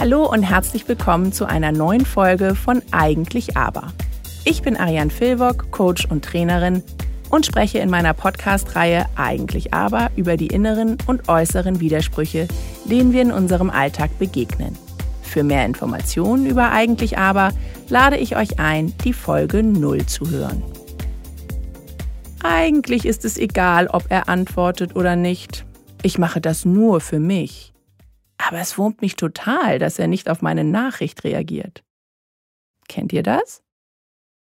Hallo und herzlich willkommen zu einer neuen Folge von Eigentlich Aber. Ich bin Ariane Filwock, Coach und Trainerin und spreche in meiner Podcast-Reihe Eigentlich Aber über die inneren und äußeren Widersprüche, denen wir in unserem Alltag begegnen. Für mehr Informationen über Eigentlich Aber lade ich euch ein, die Folge 0 zu hören. Eigentlich ist es egal, ob er antwortet oder nicht. Ich mache das nur für mich. Aber es wurmt mich total, dass er nicht auf meine Nachricht reagiert. Kennt ihr das?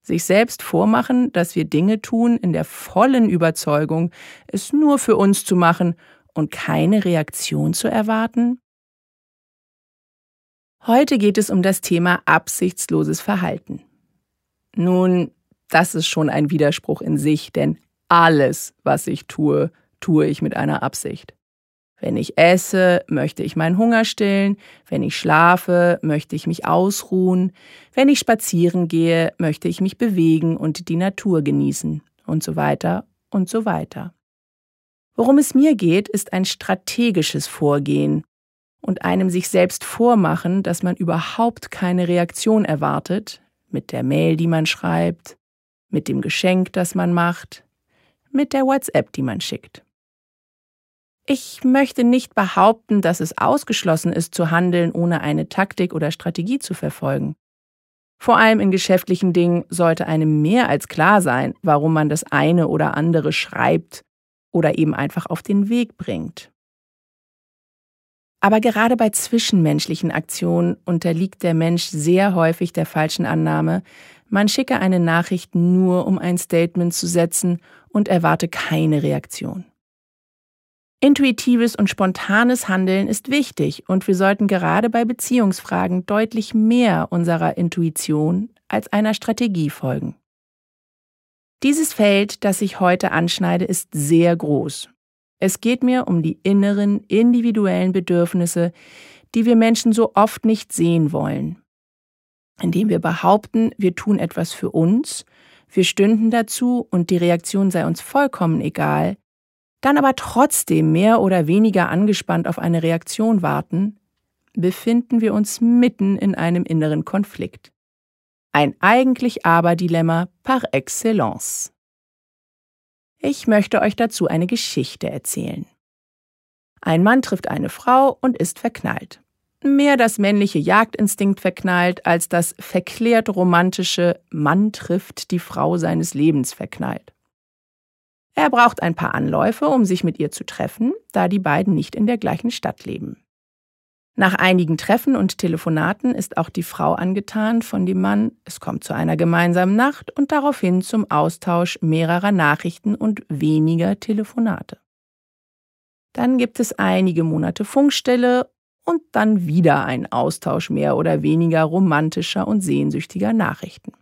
Sich selbst vormachen, dass wir Dinge tun in der vollen Überzeugung, es nur für uns zu machen und keine Reaktion zu erwarten? Heute geht es um das Thema absichtsloses Verhalten. Nun, das ist schon ein Widerspruch in sich, denn alles, was ich tue, tue ich mit einer Absicht. Wenn ich esse, möchte ich meinen Hunger stillen, wenn ich schlafe, möchte ich mich ausruhen, wenn ich spazieren gehe, möchte ich mich bewegen und die Natur genießen und so weiter und so weiter. Worum es mir geht, ist ein strategisches Vorgehen und einem sich selbst vormachen, dass man überhaupt keine Reaktion erwartet, mit der Mail, die man schreibt, mit dem Geschenk, das man macht, mit der WhatsApp, die man schickt. Ich möchte nicht behaupten, dass es ausgeschlossen ist, zu handeln, ohne eine Taktik oder Strategie zu verfolgen. Vor allem in geschäftlichen Dingen sollte einem mehr als klar sein, warum man das eine oder andere schreibt oder eben einfach auf den Weg bringt. Aber gerade bei zwischenmenschlichen Aktionen unterliegt der Mensch sehr häufig der falschen Annahme, man schicke eine Nachricht nur, um ein Statement zu setzen und erwarte keine Reaktion. Intuitives und spontanes Handeln ist wichtig und wir sollten gerade bei Beziehungsfragen deutlich mehr unserer Intuition als einer Strategie folgen. Dieses Feld, das ich heute anschneide, ist sehr groß. Es geht mir um die inneren, individuellen Bedürfnisse, die wir Menschen so oft nicht sehen wollen. Indem wir behaupten, wir tun etwas für uns, wir stünden dazu und die Reaktion sei uns vollkommen egal, dann aber trotzdem mehr oder weniger angespannt auf eine Reaktion warten, befinden wir uns mitten in einem inneren Konflikt. Ein eigentlich aber Dilemma par excellence. Ich möchte euch dazu eine Geschichte erzählen. Ein Mann trifft eine Frau und ist verknallt. Mehr das männliche Jagdinstinkt verknallt, als das verklärt romantische Mann trifft die Frau seines Lebens verknallt. Er braucht ein paar Anläufe, um sich mit ihr zu treffen, da die beiden nicht in der gleichen Stadt leben. Nach einigen Treffen und Telefonaten ist auch die Frau angetan von dem Mann, es kommt zu einer gemeinsamen Nacht und daraufhin zum Austausch mehrerer Nachrichten und weniger Telefonate. Dann gibt es einige Monate Funkstelle und dann wieder ein Austausch mehr oder weniger romantischer und sehnsüchtiger Nachrichten.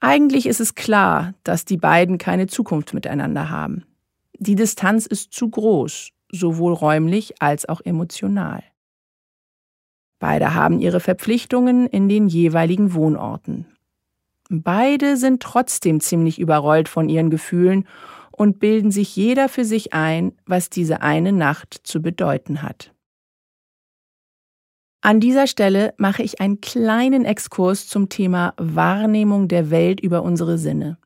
Eigentlich ist es klar, dass die beiden keine Zukunft miteinander haben. Die Distanz ist zu groß, sowohl räumlich als auch emotional. Beide haben ihre Verpflichtungen in den jeweiligen Wohnorten. Beide sind trotzdem ziemlich überrollt von ihren Gefühlen und bilden sich jeder für sich ein, was diese eine Nacht zu bedeuten hat. An dieser Stelle mache ich einen kleinen Exkurs zum Thema Wahrnehmung der Welt über unsere Sinne.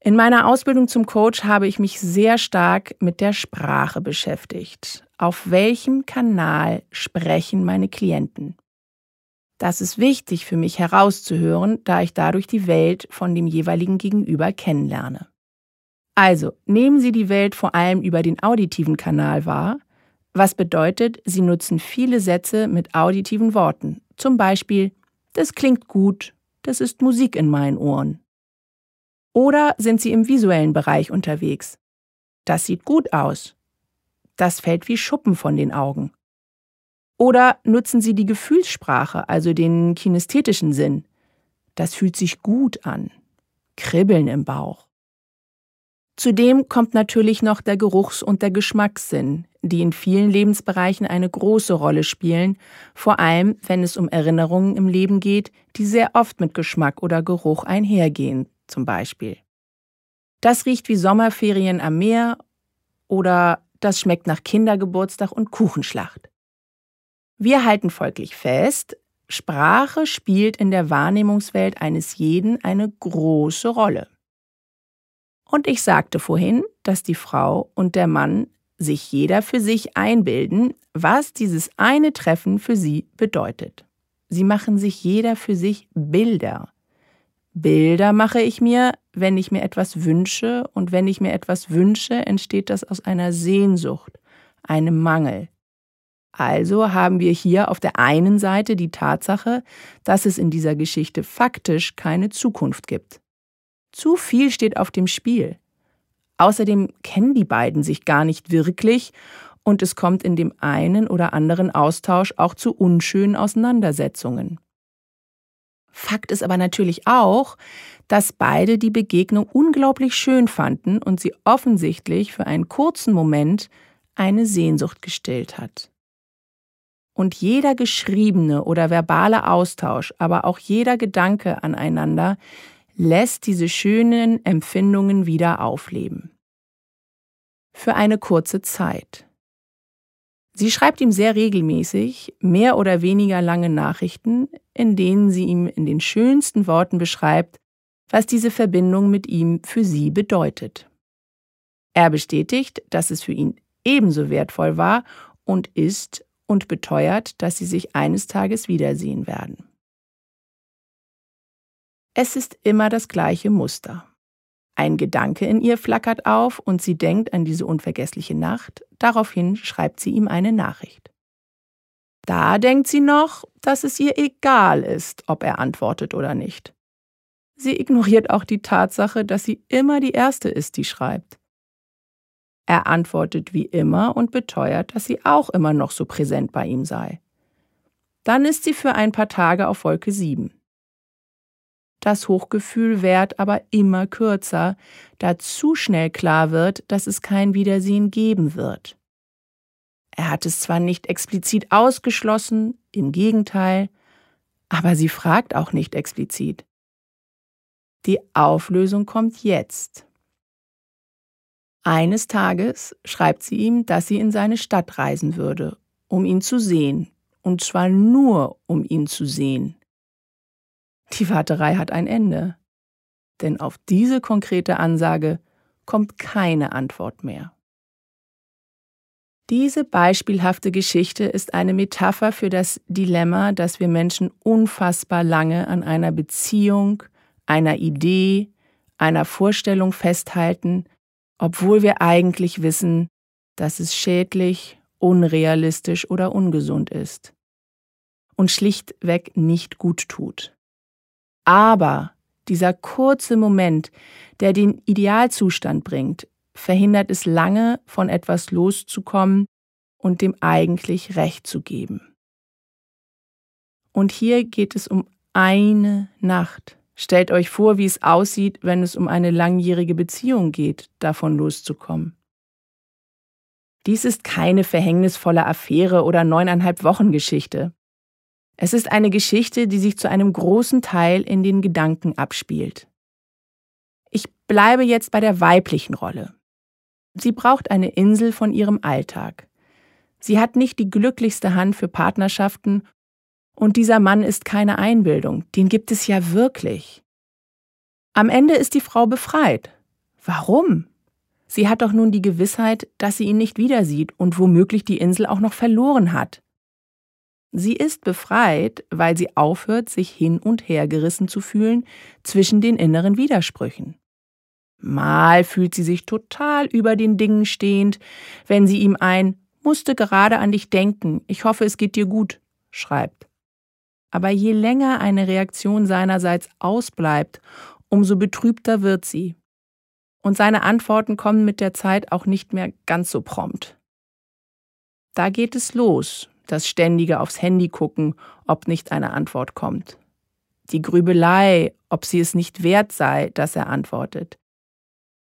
In meiner Ausbildung zum Coach habe ich mich sehr stark mit der Sprache beschäftigt. Auf welchem Kanal sprechen meine Klienten? Das ist wichtig für mich herauszuhören, da ich dadurch die Welt von dem jeweiligen Gegenüber kennenlerne. Also nehmen Sie die Welt vor allem über den auditiven Kanal wahr, was bedeutet, sie nutzen viele Sätze mit auditiven Worten. Zum Beispiel, das klingt gut, das ist Musik in meinen Ohren. Oder sind sie im visuellen Bereich unterwegs? Das sieht gut aus. Das fällt wie Schuppen von den Augen. Oder nutzen sie die Gefühlssprache, also den kinästhetischen Sinn? Das fühlt sich gut an. Kribbeln im Bauch. Zudem kommt natürlich noch der Geruchs- und der Geschmackssinn, die in vielen Lebensbereichen eine große Rolle spielen, vor allem wenn es um Erinnerungen im Leben geht, die sehr oft mit Geschmack oder Geruch einhergehen, zum Beispiel. Das riecht wie Sommerferien am Meer oder das schmeckt nach Kindergeburtstag und Kuchenschlacht. Wir halten folglich fest, Sprache spielt in der Wahrnehmungswelt eines jeden eine große Rolle. Und ich sagte vorhin, dass die Frau und der Mann sich jeder für sich einbilden, was dieses eine Treffen für sie bedeutet. Sie machen sich jeder für sich Bilder. Bilder mache ich mir, wenn ich mir etwas wünsche, und wenn ich mir etwas wünsche, entsteht das aus einer Sehnsucht, einem Mangel. Also haben wir hier auf der einen Seite die Tatsache, dass es in dieser Geschichte faktisch keine Zukunft gibt. Zu viel steht auf dem Spiel. Außerdem kennen die beiden sich gar nicht wirklich und es kommt in dem einen oder anderen Austausch auch zu unschönen Auseinandersetzungen. Fakt ist aber natürlich auch, dass beide die Begegnung unglaublich schön fanden und sie offensichtlich für einen kurzen Moment eine Sehnsucht gestillt hat. Und jeder geschriebene oder verbale Austausch, aber auch jeder Gedanke aneinander lässt diese schönen Empfindungen wieder aufleben. Für eine kurze Zeit. Sie schreibt ihm sehr regelmäßig mehr oder weniger lange Nachrichten, in denen sie ihm in den schönsten Worten beschreibt, was diese Verbindung mit ihm für sie bedeutet. Er bestätigt, dass es für ihn ebenso wertvoll war und ist und beteuert, dass sie sich eines Tages wiedersehen werden. Es ist immer das gleiche Muster. Ein Gedanke in ihr flackert auf und sie denkt an diese unvergessliche Nacht, daraufhin schreibt sie ihm eine Nachricht. Da denkt sie noch, dass es ihr egal ist, ob er antwortet oder nicht. Sie ignoriert auch die Tatsache, dass sie immer die Erste ist, die schreibt. Er antwortet wie immer und beteuert, dass sie auch immer noch so präsent bei ihm sei. Dann ist sie für ein paar Tage auf Wolke 7. Das Hochgefühl währt aber immer kürzer, da zu schnell klar wird, dass es kein Wiedersehen geben wird. Er hat es zwar nicht explizit ausgeschlossen, im Gegenteil, aber sie fragt auch nicht explizit. Die Auflösung kommt jetzt. Eines Tages schreibt sie ihm, dass sie in seine Stadt reisen würde, um ihn zu sehen, und zwar nur um ihn zu sehen. Die Warterei hat ein Ende, denn auf diese konkrete Ansage kommt keine Antwort mehr. Diese beispielhafte Geschichte ist eine Metapher für das Dilemma, dass wir Menschen unfassbar lange an einer Beziehung, einer Idee, einer Vorstellung festhalten, obwohl wir eigentlich wissen, dass es schädlich, unrealistisch oder ungesund ist und schlichtweg nicht gut tut. Aber dieser kurze Moment, der den Idealzustand bringt, verhindert es lange, von etwas loszukommen und dem eigentlich Recht zu geben. Und hier geht es um eine Nacht. Stellt euch vor, wie es aussieht, wenn es um eine langjährige Beziehung geht, davon loszukommen. Dies ist keine verhängnisvolle Affäre oder neuneinhalb Wochen Geschichte. Es ist eine Geschichte, die sich zu einem großen Teil in den Gedanken abspielt. Ich bleibe jetzt bei der weiblichen Rolle. Sie braucht eine Insel von ihrem Alltag. Sie hat nicht die glücklichste Hand für Partnerschaften und dieser Mann ist keine Einbildung, den gibt es ja wirklich. Am Ende ist die Frau befreit. Warum? Sie hat doch nun die Gewissheit, dass sie ihn nicht wieder sieht und womöglich die Insel auch noch verloren hat. Sie ist befreit, weil sie aufhört, sich hin und her gerissen zu fühlen zwischen den inneren Widersprüchen. Mal fühlt sie sich total über den Dingen stehend, wenn sie ihm ein musste gerade an dich denken, ich hoffe, es geht dir gut schreibt. Aber je länger eine Reaktion seinerseits ausbleibt, umso betrübter wird sie. Und seine Antworten kommen mit der Zeit auch nicht mehr ganz so prompt. Da geht es los, das ständige aufs Handy gucken, ob nicht eine Antwort kommt. Die Grübelei, ob sie es nicht wert sei, dass er antwortet.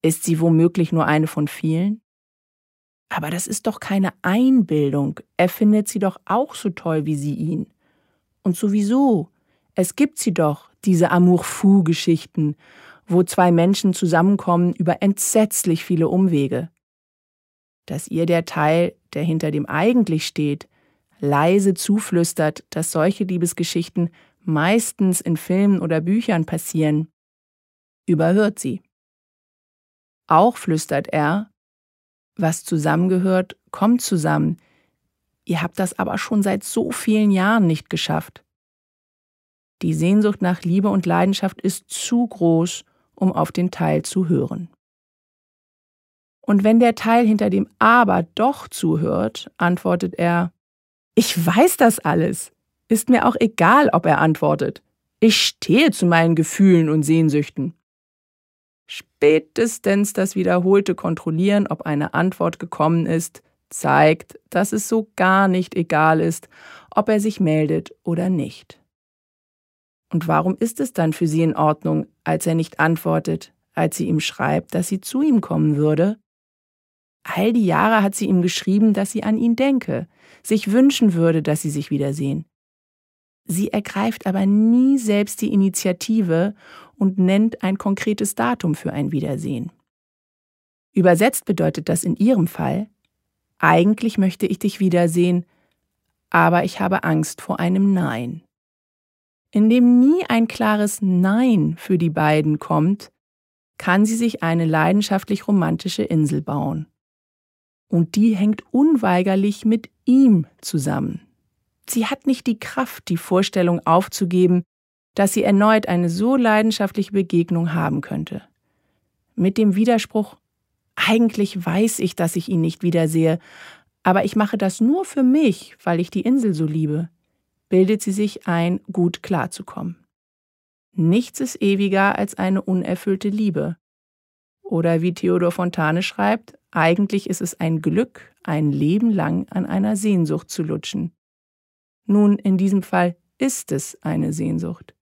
Ist sie womöglich nur eine von vielen? Aber das ist doch keine Einbildung. Er findet sie doch auch so toll wie sie ihn. Und sowieso, es gibt sie doch, diese Amour-fou-Geschichten, wo zwei Menschen zusammenkommen über entsetzlich viele Umwege. Dass ihr der Teil, der hinter dem eigentlich steht, leise zuflüstert, dass solche Liebesgeschichten meistens in Filmen oder Büchern passieren, überhört sie. Auch flüstert er, was zusammengehört, kommt zusammen. Ihr habt das aber schon seit so vielen Jahren nicht geschafft. Die Sehnsucht nach Liebe und Leidenschaft ist zu groß, um auf den Teil zu hören. Und wenn der Teil hinter dem Aber doch zuhört, antwortet er, ich weiß das alles. Ist mir auch egal, ob er antwortet. Ich stehe zu meinen Gefühlen und Sehnsüchten. Spätestens das wiederholte Kontrollieren, ob eine Antwort gekommen ist, zeigt, dass es so gar nicht egal ist, ob er sich meldet oder nicht. Und warum ist es dann für sie in Ordnung, als er nicht antwortet, als sie ihm schreibt, dass sie zu ihm kommen würde? All die Jahre hat sie ihm geschrieben, dass sie an ihn denke, sich wünschen würde, dass sie sich wiedersehen. Sie ergreift aber nie selbst die Initiative und nennt ein konkretes Datum für ein Wiedersehen. Übersetzt bedeutet das in ihrem Fall, eigentlich möchte ich dich wiedersehen, aber ich habe Angst vor einem Nein. Indem nie ein klares Nein für die beiden kommt, kann sie sich eine leidenschaftlich romantische Insel bauen. Und die hängt unweigerlich mit ihm zusammen. Sie hat nicht die Kraft, die Vorstellung aufzugeben, dass sie erneut eine so leidenschaftliche Begegnung haben könnte. Mit dem Widerspruch eigentlich weiß ich, dass ich ihn nicht wiedersehe, aber ich mache das nur für mich, weil ich die Insel so liebe, bildet sie sich ein, gut klarzukommen. Nichts ist ewiger als eine unerfüllte Liebe. Oder wie Theodor Fontane schreibt, eigentlich ist es ein Glück, ein Leben lang an einer Sehnsucht zu lutschen. Nun, in diesem Fall ist es eine Sehnsucht.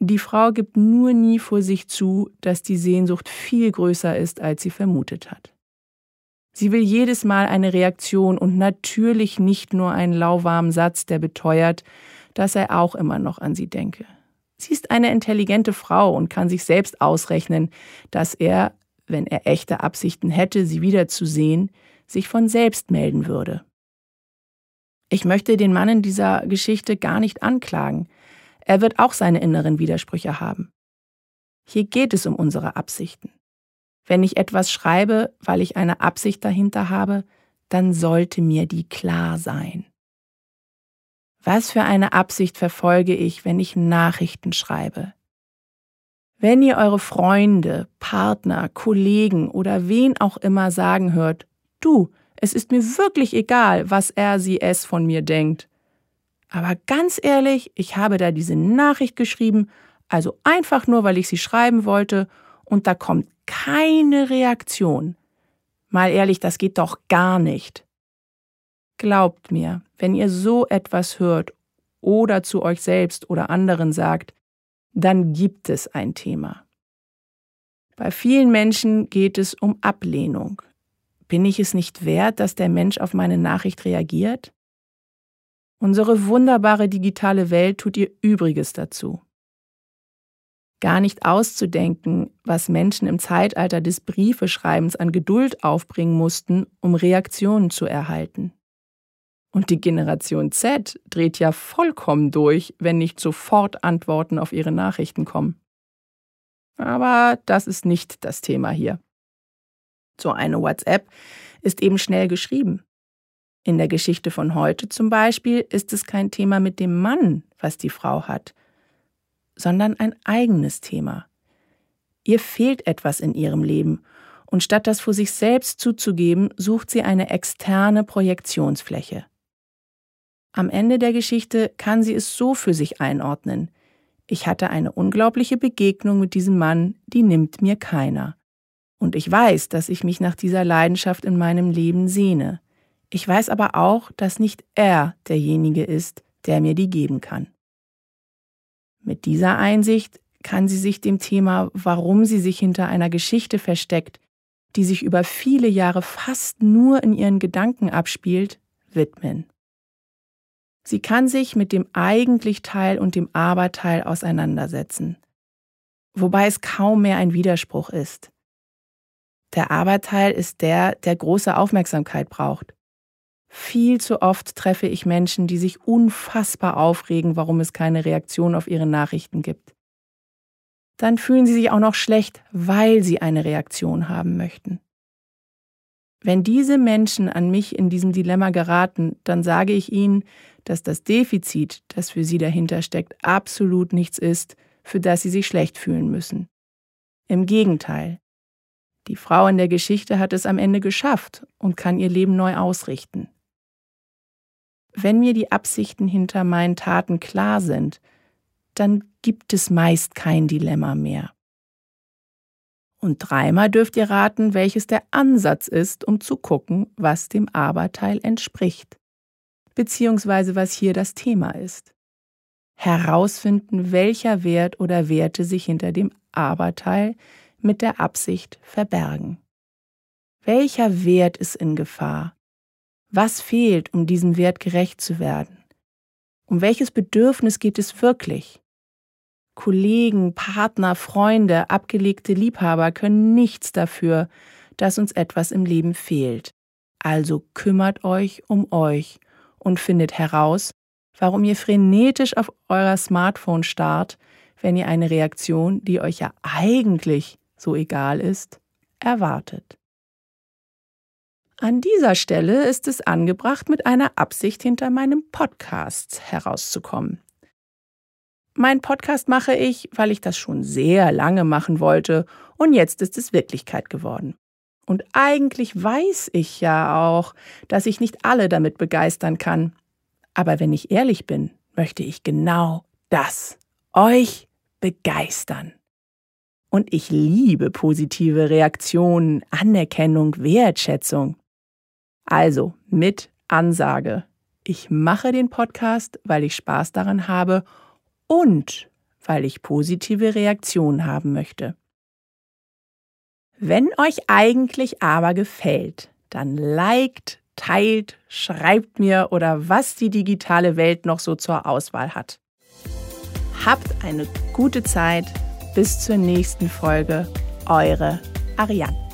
Die Frau gibt nur nie vor sich zu, dass die Sehnsucht viel größer ist, als sie vermutet hat. Sie will jedes Mal eine Reaktion und natürlich nicht nur einen lauwarmen Satz, der beteuert, dass er auch immer noch an sie denke. Sie ist eine intelligente Frau und kann sich selbst ausrechnen, dass er, wenn er echte Absichten hätte, sie wiederzusehen, sich von selbst melden würde. Ich möchte den Mann in dieser Geschichte gar nicht anklagen. Er wird auch seine inneren Widersprüche haben. Hier geht es um unsere Absichten. Wenn ich etwas schreibe, weil ich eine Absicht dahinter habe, dann sollte mir die klar sein. Was für eine Absicht verfolge ich, wenn ich Nachrichten schreibe? Wenn ihr eure Freunde, Partner, Kollegen oder wen auch immer sagen hört, du, es ist mir wirklich egal, was er, sie, es von mir denkt, aber ganz ehrlich, ich habe da diese Nachricht geschrieben, also einfach nur, weil ich sie schreiben wollte, und da kommt keine Reaktion. Mal ehrlich, das geht doch gar nicht. Glaubt mir, wenn ihr so etwas hört oder zu euch selbst oder anderen sagt, dann gibt es ein Thema. Bei vielen Menschen geht es um Ablehnung. Bin ich es nicht wert, dass der Mensch auf meine Nachricht reagiert? Unsere wunderbare digitale Welt tut ihr Übriges dazu. Gar nicht auszudenken, was Menschen im Zeitalter des Briefeschreibens an Geduld aufbringen mussten, um Reaktionen zu erhalten. Und die Generation Z dreht ja vollkommen durch, wenn nicht sofort Antworten auf ihre Nachrichten kommen. Aber das ist nicht das Thema hier. So eine WhatsApp ist eben schnell geschrieben. In der Geschichte von heute zum Beispiel ist es kein Thema mit dem Mann, was die Frau hat, sondern ein eigenes Thema. Ihr fehlt etwas in ihrem Leben, und statt das vor sich selbst zuzugeben, sucht sie eine externe Projektionsfläche. Am Ende der Geschichte kann sie es so für sich einordnen. Ich hatte eine unglaubliche Begegnung mit diesem Mann, die nimmt mir keiner. Und ich weiß, dass ich mich nach dieser Leidenschaft in meinem Leben sehne. Ich weiß aber auch, dass nicht er derjenige ist, der mir die geben kann. Mit dieser Einsicht kann sie sich dem Thema, warum sie sich hinter einer Geschichte versteckt, die sich über viele Jahre fast nur in ihren Gedanken abspielt, widmen. Sie kann sich mit dem eigentlich Teil und dem Aberteil auseinandersetzen, wobei es kaum mehr ein Widerspruch ist. Der Aberteil ist der, der große Aufmerksamkeit braucht. Viel zu oft treffe ich Menschen, die sich unfassbar aufregen, warum es keine Reaktion auf ihre Nachrichten gibt. Dann fühlen sie sich auch noch schlecht, weil sie eine Reaktion haben möchten. Wenn diese Menschen an mich in diesem Dilemma geraten, dann sage ich ihnen, dass das Defizit, das für sie dahinter steckt, absolut nichts ist, für das sie sich schlecht fühlen müssen. Im Gegenteil. Die Frau in der Geschichte hat es am Ende geschafft und kann ihr Leben neu ausrichten. Wenn mir die Absichten hinter meinen Taten klar sind, dann gibt es meist kein Dilemma mehr. Und dreimal dürft ihr raten, welches der Ansatz ist, um zu gucken, was dem Aberteil entspricht, beziehungsweise was hier das Thema ist. Herausfinden, welcher Wert oder Werte sich hinter dem Aberteil mit der Absicht verbergen. Welcher Wert ist in Gefahr? Was fehlt, um diesem Wert gerecht zu werden? Um welches Bedürfnis geht es wirklich? Kollegen, Partner, Freunde, abgelegte Liebhaber können nichts dafür, dass uns etwas im Leben fehlt. Also kümmert euch um euch und findet heraus, warum ihr frenetisch auf eurer Smartphone starrt, wenn ihr eine Reaktion, die euch ja eigentlich so egal ist, erwartet. An dieser Stelle ist es angebracht, mit einer Absicht hinter meinem Podcast herauszukommen. Mein Podcast mache ich, weil ich das schon sehr lange machen wollte und jetzt ist es Wirklichkeit geworden. Und eigentlich weiß ich ja auch, dass ich nicht alle damit begeistern kann. Aber wenn ich ehrlich bin, möchte ich genau das, euch begeistern. Und ich liebe positive Reaktionen, Anerkennung, Wertschätzung. Also mit Ansage. Ich mache den Podcast, weil ich Spaß daran habe und weil ich positive Reaktionen haben möchte. Wenn euch eigentlich aber gefällt, dann liked, teilt, schreibt mir oder was die digitale Welt noch so zur Auswahl hat. Habt eine gute Zeit. Bis zur nächsten Folge. Eure Ariane.